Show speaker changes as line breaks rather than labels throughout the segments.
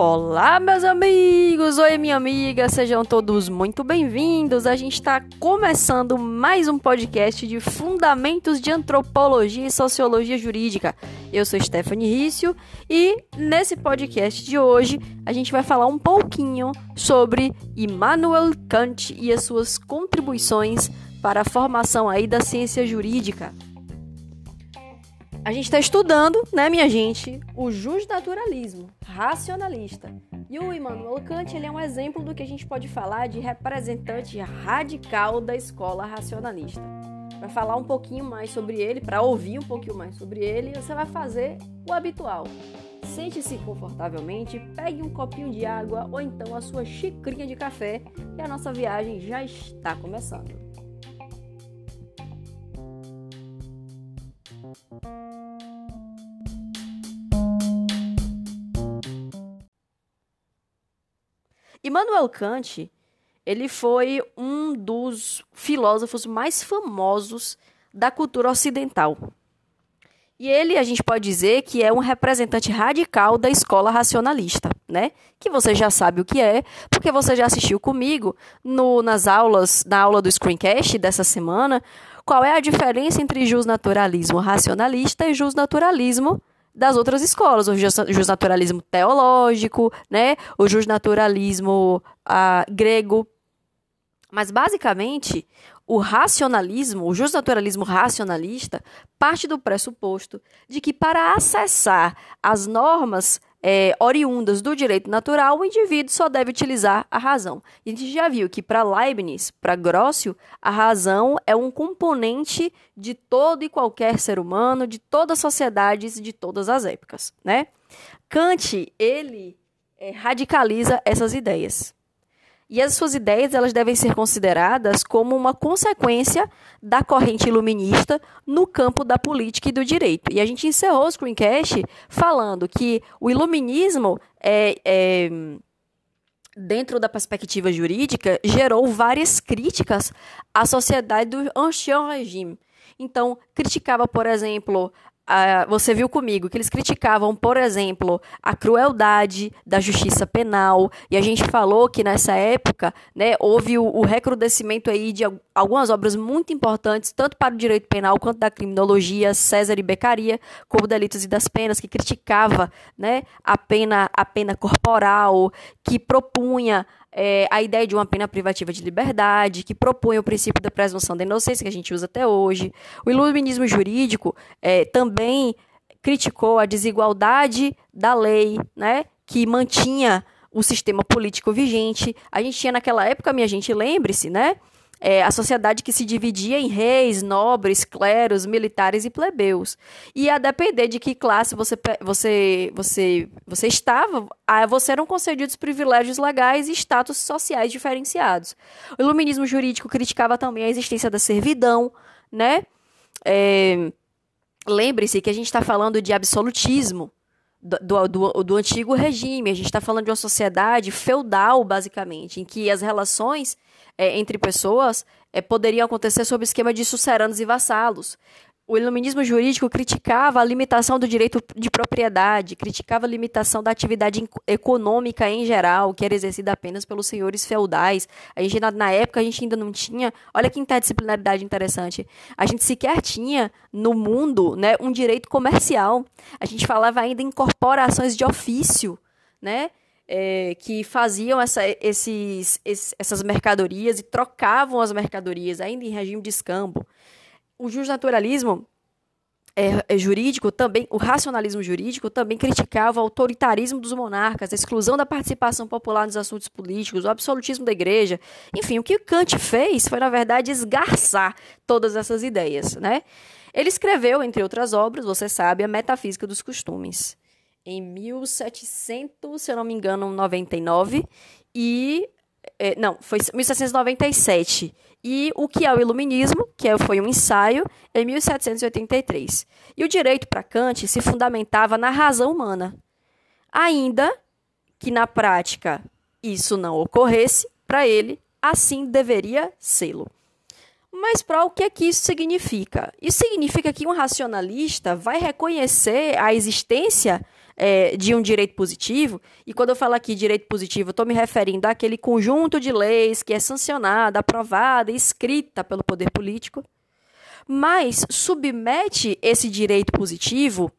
Olá, meus amigos! Oi, minha amiga! Sejam todos muito bem-vindos! A gente está começando mais um podcast de Fundamentos de Antropologia e Sociologia Jurídica. Eu sou Stephanie Rício e nesse podcast de hoje a gente vai falar um pouquinho sobre Immanuel Kant e as suas contribuições para a formação aí da ciência jurídica. A gente está estudando, né, minha gente, o justnaturalismo racionalista. E o Immanuel Kant ele é um exemplo do que a gente pode falar de representante radical da escola racionalista. Para falar um pouquinho mais sobre ele, para ouvir um pouquinho mais sobre ele, você vai fazer o habitual. Sente-se confortavelmente, pegue um copinho de água ou então a sua xicrinha de café, e a nossa viagem já está começando. Immanuel Kant, ele foi um dos filósofos mais famosos da cultura ocidental. E ele, a gente pode dizer que é um representante radical da escola racionalista, né? Que você já sabe o que é, porque você já assistiu comigo no, nas aulas, na aula do Screencast dessa semana, qual é a diferença entre justnaturalismo racionalista e justnaturalismo das outras escolas, o justnaturalismo teológico, né, o justnaturalismo ah, grego. Mas, basicamente, o racionalismo, o justnaturalismo racionalista, parte do pressuposto de que para acessar as normas é, oriundas do direito natural, o indivíduo só deve utilizar a razão. A gente já viu que para Leibniz, para Grossio, a razão é um componente de todo e qualquer ser humano, de todas as sociedades, de todas as épocas, né? Kant, ele é, radicaliza essas ideias. E as suas ideias elas devem ser consideradas como uma consequência da corrente iluminista no campo da política e do direito. E a gente encerrou o screencast falando que o iluminismo é, é dentro da perspectiva jurídica, gerou várias críticas à sociedade do ancien regime. Então, criticava, por exemplo, Uh, você viu comigo que eles criticavam, por exemplo, a crueldade da justiça penal, e a gente falou que nessa época né, houve o, o, recrudescimento aí de algumas obras muito importantes, tanto para o direito penal quanto da criminologia, César e Beccaria, como Delitos e das Penas, que criticava né, a, pena, a pena corporal, que propunha é, a ideia de uma pena privativa de liberdade, que propõe o princípio da presunção da inocência, que a gente usa até hoje. O iluminismo jurídico é, também criticou a desigualdade da lei, né, que mantinha o sistema político vigente. A gente tinha naquela época, minha gente, lembre-se, né, é, a sociedade que se dividia em reis, nobres, cleros, militares e plebeus. E a depender de que classe você, você, você, você estava, você eram concedidos privilégios legais e status sociais diferenciados. O iluminismo jurídico criticava também a existência da servidão, né? É, Lembre-se que a gente está falando de absolutismo do, do, do antigo regime, a gente está falando de uma sociedade feudal, basicamente, em que as relações é, entre pessoas é, poderiam acontecer sob esquema de suceranos e vassalos. O iluminismo jurídico criticava a limitação do direito de propriedade, criticava a limitação da atividade econômica em geral, que era exercida apenas pelos senhores feudais. A gente, na época, a gente ainda não tinha. Olha que interdisciplinaridade interessante. A gente sequer tinha no mundo né, um direito comercial. A gente falava ainda em corporações de ofício, né? é, que faziam essa, esses, esses, essas mercadorias e trocavam as mercadorias, ainda em regime de escambo. O justnaturalismo é, é, jurídico também, o racionalismo jurídico também criticava o autoritarismo dos monarcas, a exclusão da participação popular nos assuntos políticos, o absolutismo da igreja. Enfim, o que Kant fez foi, na verdade, esgarçar todas essas ideias. Né? Ele escreveu, entre outras obras, você sabe, a Metafísica dos Costumes em 1700, se eu não me engano, 99 e não, foi 1797. E o que é o iluminismo, que é, foi um ensaio, em 1783. E o direito para Kant se fundamentava na razão humana. Ainda que na prática isso não ocorresse, para ele assim deveria sê-lo. Mas para o que é que isso significa? Isso significa que um racionalista vai reconhecer a existência é, de um direito positivo, e quando eu falo aqui direito positivo, eu estou me referindo àquele conjunto de leis que é sancionada, aprovada, escrita pelo poder político, mas submete esse direito positivo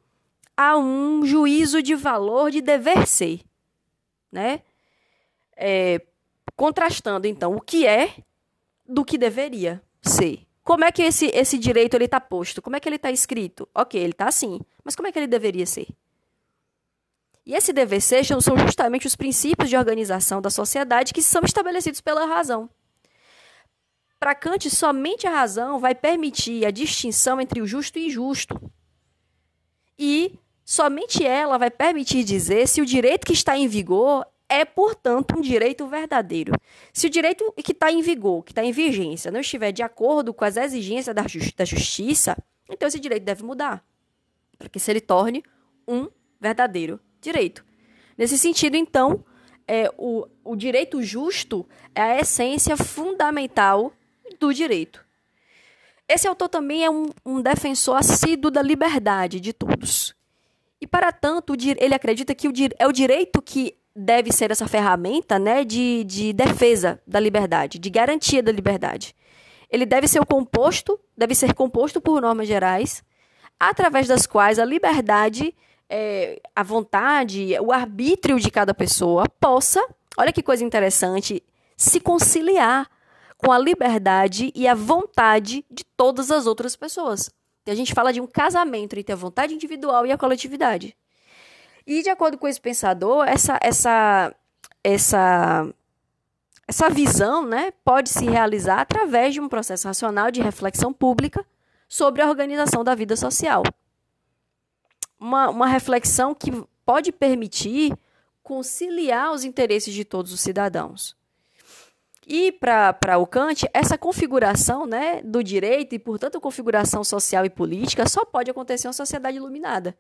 a um juízo de valor de dever ser, né? É, contrastando então o que é do que deveria ser. Como é que esse, esse direito ele está posto? Como é que ele está escrito? Ok, ele está assim, mas como é que ele deveria ser? E esse dever ser são justamente os princípios de organização da sociedade que são estabelecidos pela razão. Para Kant, somente a razão vai permitir a distinção entre o justo e injusto. E somente ela vai permitir dizer se o direito que está em vigor é, portanto, um direito verdadeiro. Se o direito que está em vigor, que está em vigência, não estiver de acordo com as exigências da, justi da justiça, então esse direito deve mudar, para que se ele torne um verdadeiro direito. Nesse sentido, então, é, o, o direito justo é a essência fundamental do direito. Esse autor também é um, um defensor assíduo da liberdade de todos. E, para tanto, ele acredita que o, é o direito que deve ser essa ferramenta né, de, de defesa da liberdade, de garantia da liberdade. Ele deve ser composto, deve ser composto por normas gerais, através das quais a liberdade, é, a vontade, o arbítrio de cada pessoa possa, olha que coisa interessante, se conciliar com a liberdade e a vontade de todas as outras pessoas. E a gente fala de um casamento entre a vontade individual e a coletividade. E de acordo com esse pensador, essa essa essa essa visão, né, pode se realizar através de um processo racional de reflexão pública sobre a organização da vida social. Uma, uma reflexão que pode permitir conciliar os interesses de todos os cidadãos. E para o Kant, essa configuração né, do direito e, portanto, configuração social e política só pode acontecer em uma sociedade iluminada.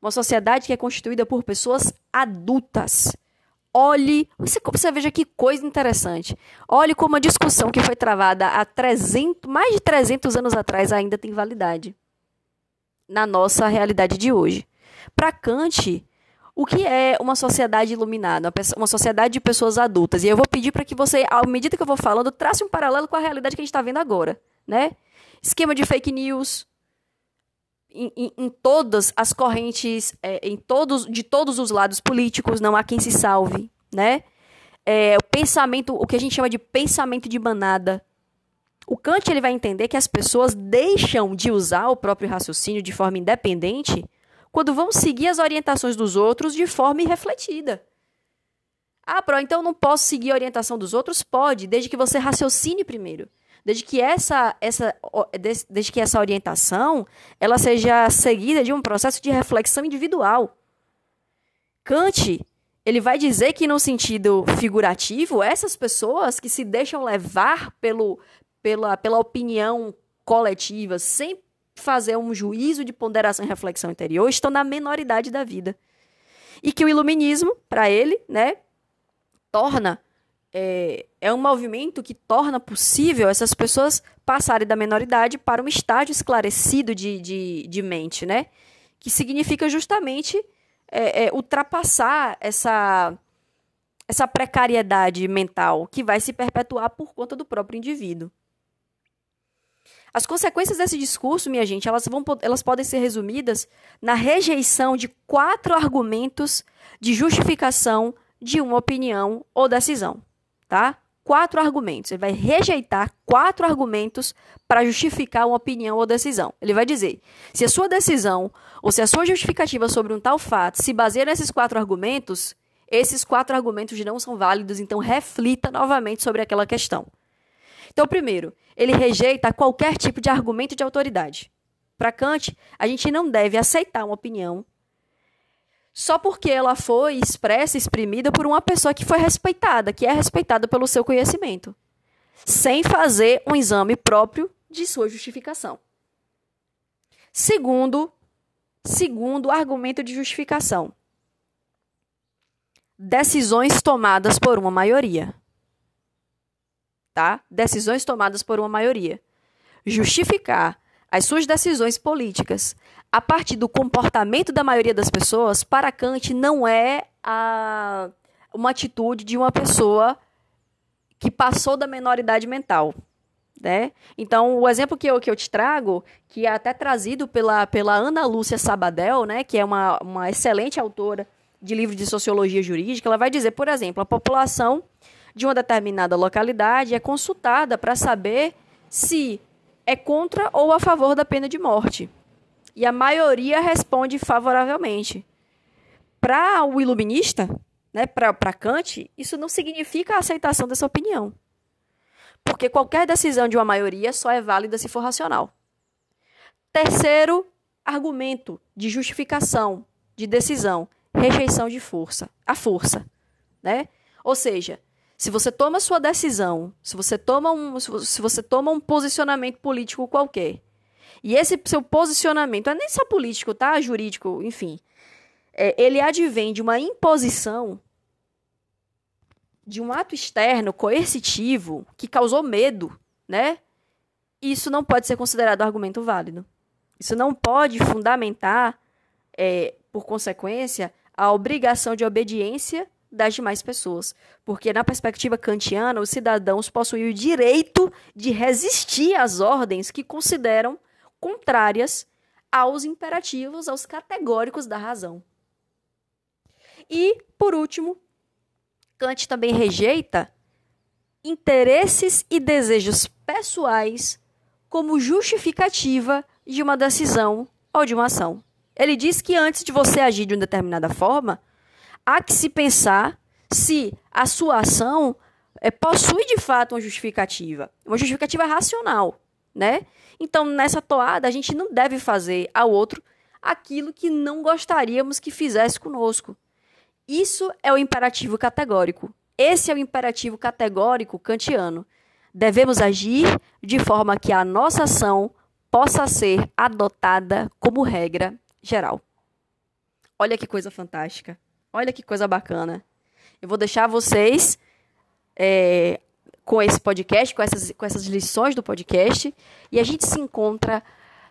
Uma sociedade que é constituída por pessoas adultas. Olhe, você, você veja que coisa interessante. Olhe como a discussão que foi travada há 300, mais de 300 anos atrás ainda tem validade na nossa realidade de hoje. Para Kant, o que é uma sociedade iluminada, uma sociedade de pessoas adultas? E eu vou pedir para que você, à medida que eu vou falando, trace um paralelo com a realidade que a gente está vendo agora, né? Esquema de fake news, em, em, em, todas as correntes, é, em todos, de todos os lados políticos, não há quem se salve, né? É, o pensamento, o que a gente chama de pensamento de manada. O Kant ele vai entender que as pessoas deixam de usar o próprio raciocínio de forma independente quando vão seguir as orientações dos outros de forma irrefletida. Ah, Pro, então não posso seguir a orientação dos outros? Pode, desde que você raciocine primeiro desde que essa, essa, desde que essa orientação ela seja seguida de um processo de reflexão individual. Kant ele vai dizer que no sentido figurativo, essas pessoas que se deixam levar pelo, pela, pela opinião coletiva, sem fazer um juízo de ponderação e reflexão interior, estão na menoridade da vida. E que o iluminismo, para ele, né, torna é, é um movimento que torna possível essas pessoas passarem da menoridade para um estágio esclarecido de, de, de mente, né? Que significa justamente é, é, ultrapassar essa, essa precariedade mental que vai se perpetuar por conta do próprio indivíduo. As consequências desse discurso, minha gente, elas, vão, elas podem ser resumidas na rejeição de quatro argumentos de justificação de uma opinião ou decisão tá? Quatro argumentos. Ele vai rejeitar quatro argumentos para justificar uma opinião ou decisão. Ele vai dizer: se a sua decisão ou se a sua justificativa sobre um tal fato se baseia nesses quatro argumentos, esses quatro argumentos não são válidos, então reflita novamente sobre aquela questão. Então, primeiro, ele rejeita qualquer tipo de argumento de autoridade. Para Kant, a gente não deve aceitar uma opinião só porque ela foi expressa, exprimida por uma pessoa que foi respeitada, que é respeitada pelo seu conhecimento, sem fazer um exame próprio de sua justificação. Segundo, segundo argumento de justificação. Decisões tomadas por uma maioria. Tá? Decisões tomadas por uma maioria. justificar as suas decisões políticas a partir do comportamento da maioria das pessoas, para Kant não é a, uma atitude de uma pessoa que passou da menoridade mental. Né? Então, o exemplo que eu, que eu te trago, que é até trazido pela, pela Ana Lúcia Sabadell, né, que é uma, uma excelente autora de livros de sociologia jurídica, ela vai dizer, por exemplo, a população de uma determinada localidade é consultada para saber se é contra ou a favor da pena de morte. E a maioria responde favoravelmente. Para o iluminista, né, para Kant, isso não significa a aceitação dessa opinião. Porque qualquer decisão de uma maioria só é válida se for racional. Terceiro argumento de justificação de decisão, rejeição de força, a força, né? Ou seja, se você toma sua decisão, se você toma um, se você toma um posicionamento político qualquer, e esse seu posicionamento, é nem só político, tá? Jurídico, enfim, é, ele advém de uma imposição de um ato externo coercitivo que causou medo, né? Isso não pode ser considerado argumento válido. Isso não pode fundamentar, é, por consequência, a obrigação de obediência das demais pessoas. Porque, na perspectiva kantiana, os cidadãos possuem o direito de resistir às ordens que consideram contrárias aos imperativos, aos categóricos da razão. E, por último, Kant também rejeita interesses e desejos pessoais como justificativa de uma decisão ou de uma ação. Ele diz que antes de você agir de uma determinada forma, há que se pensar se a sua ação é, possui de fato uma justificativa, uma justificativa racional, né? Então, nessa toada, a gente não deve fazer ao outro aquilo que não gostaríamos que fizesse conosco. Isso é o imperativo categórico. Esse é o imperativo categórico kantiano. Devemos agir de forma que a nossa ação possa ser adotada como regra geral. Olha que coisa fantástica. Olha que coisa bacana. Eu vou deixar vocês é, com esse podcast, com essas, com essas lições do podcast, e a gente se encontra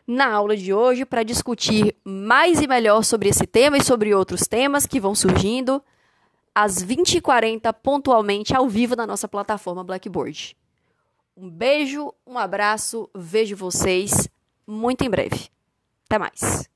na aula de hoje para discutir mais e melhor sobre esse tema e sobre outros temas que vão surgindo às 20h40, pontualmente, ao vivo na nossa plataforma Blackboard. Um beijo, um abraço, vejo vocês muito em breve. Até mais.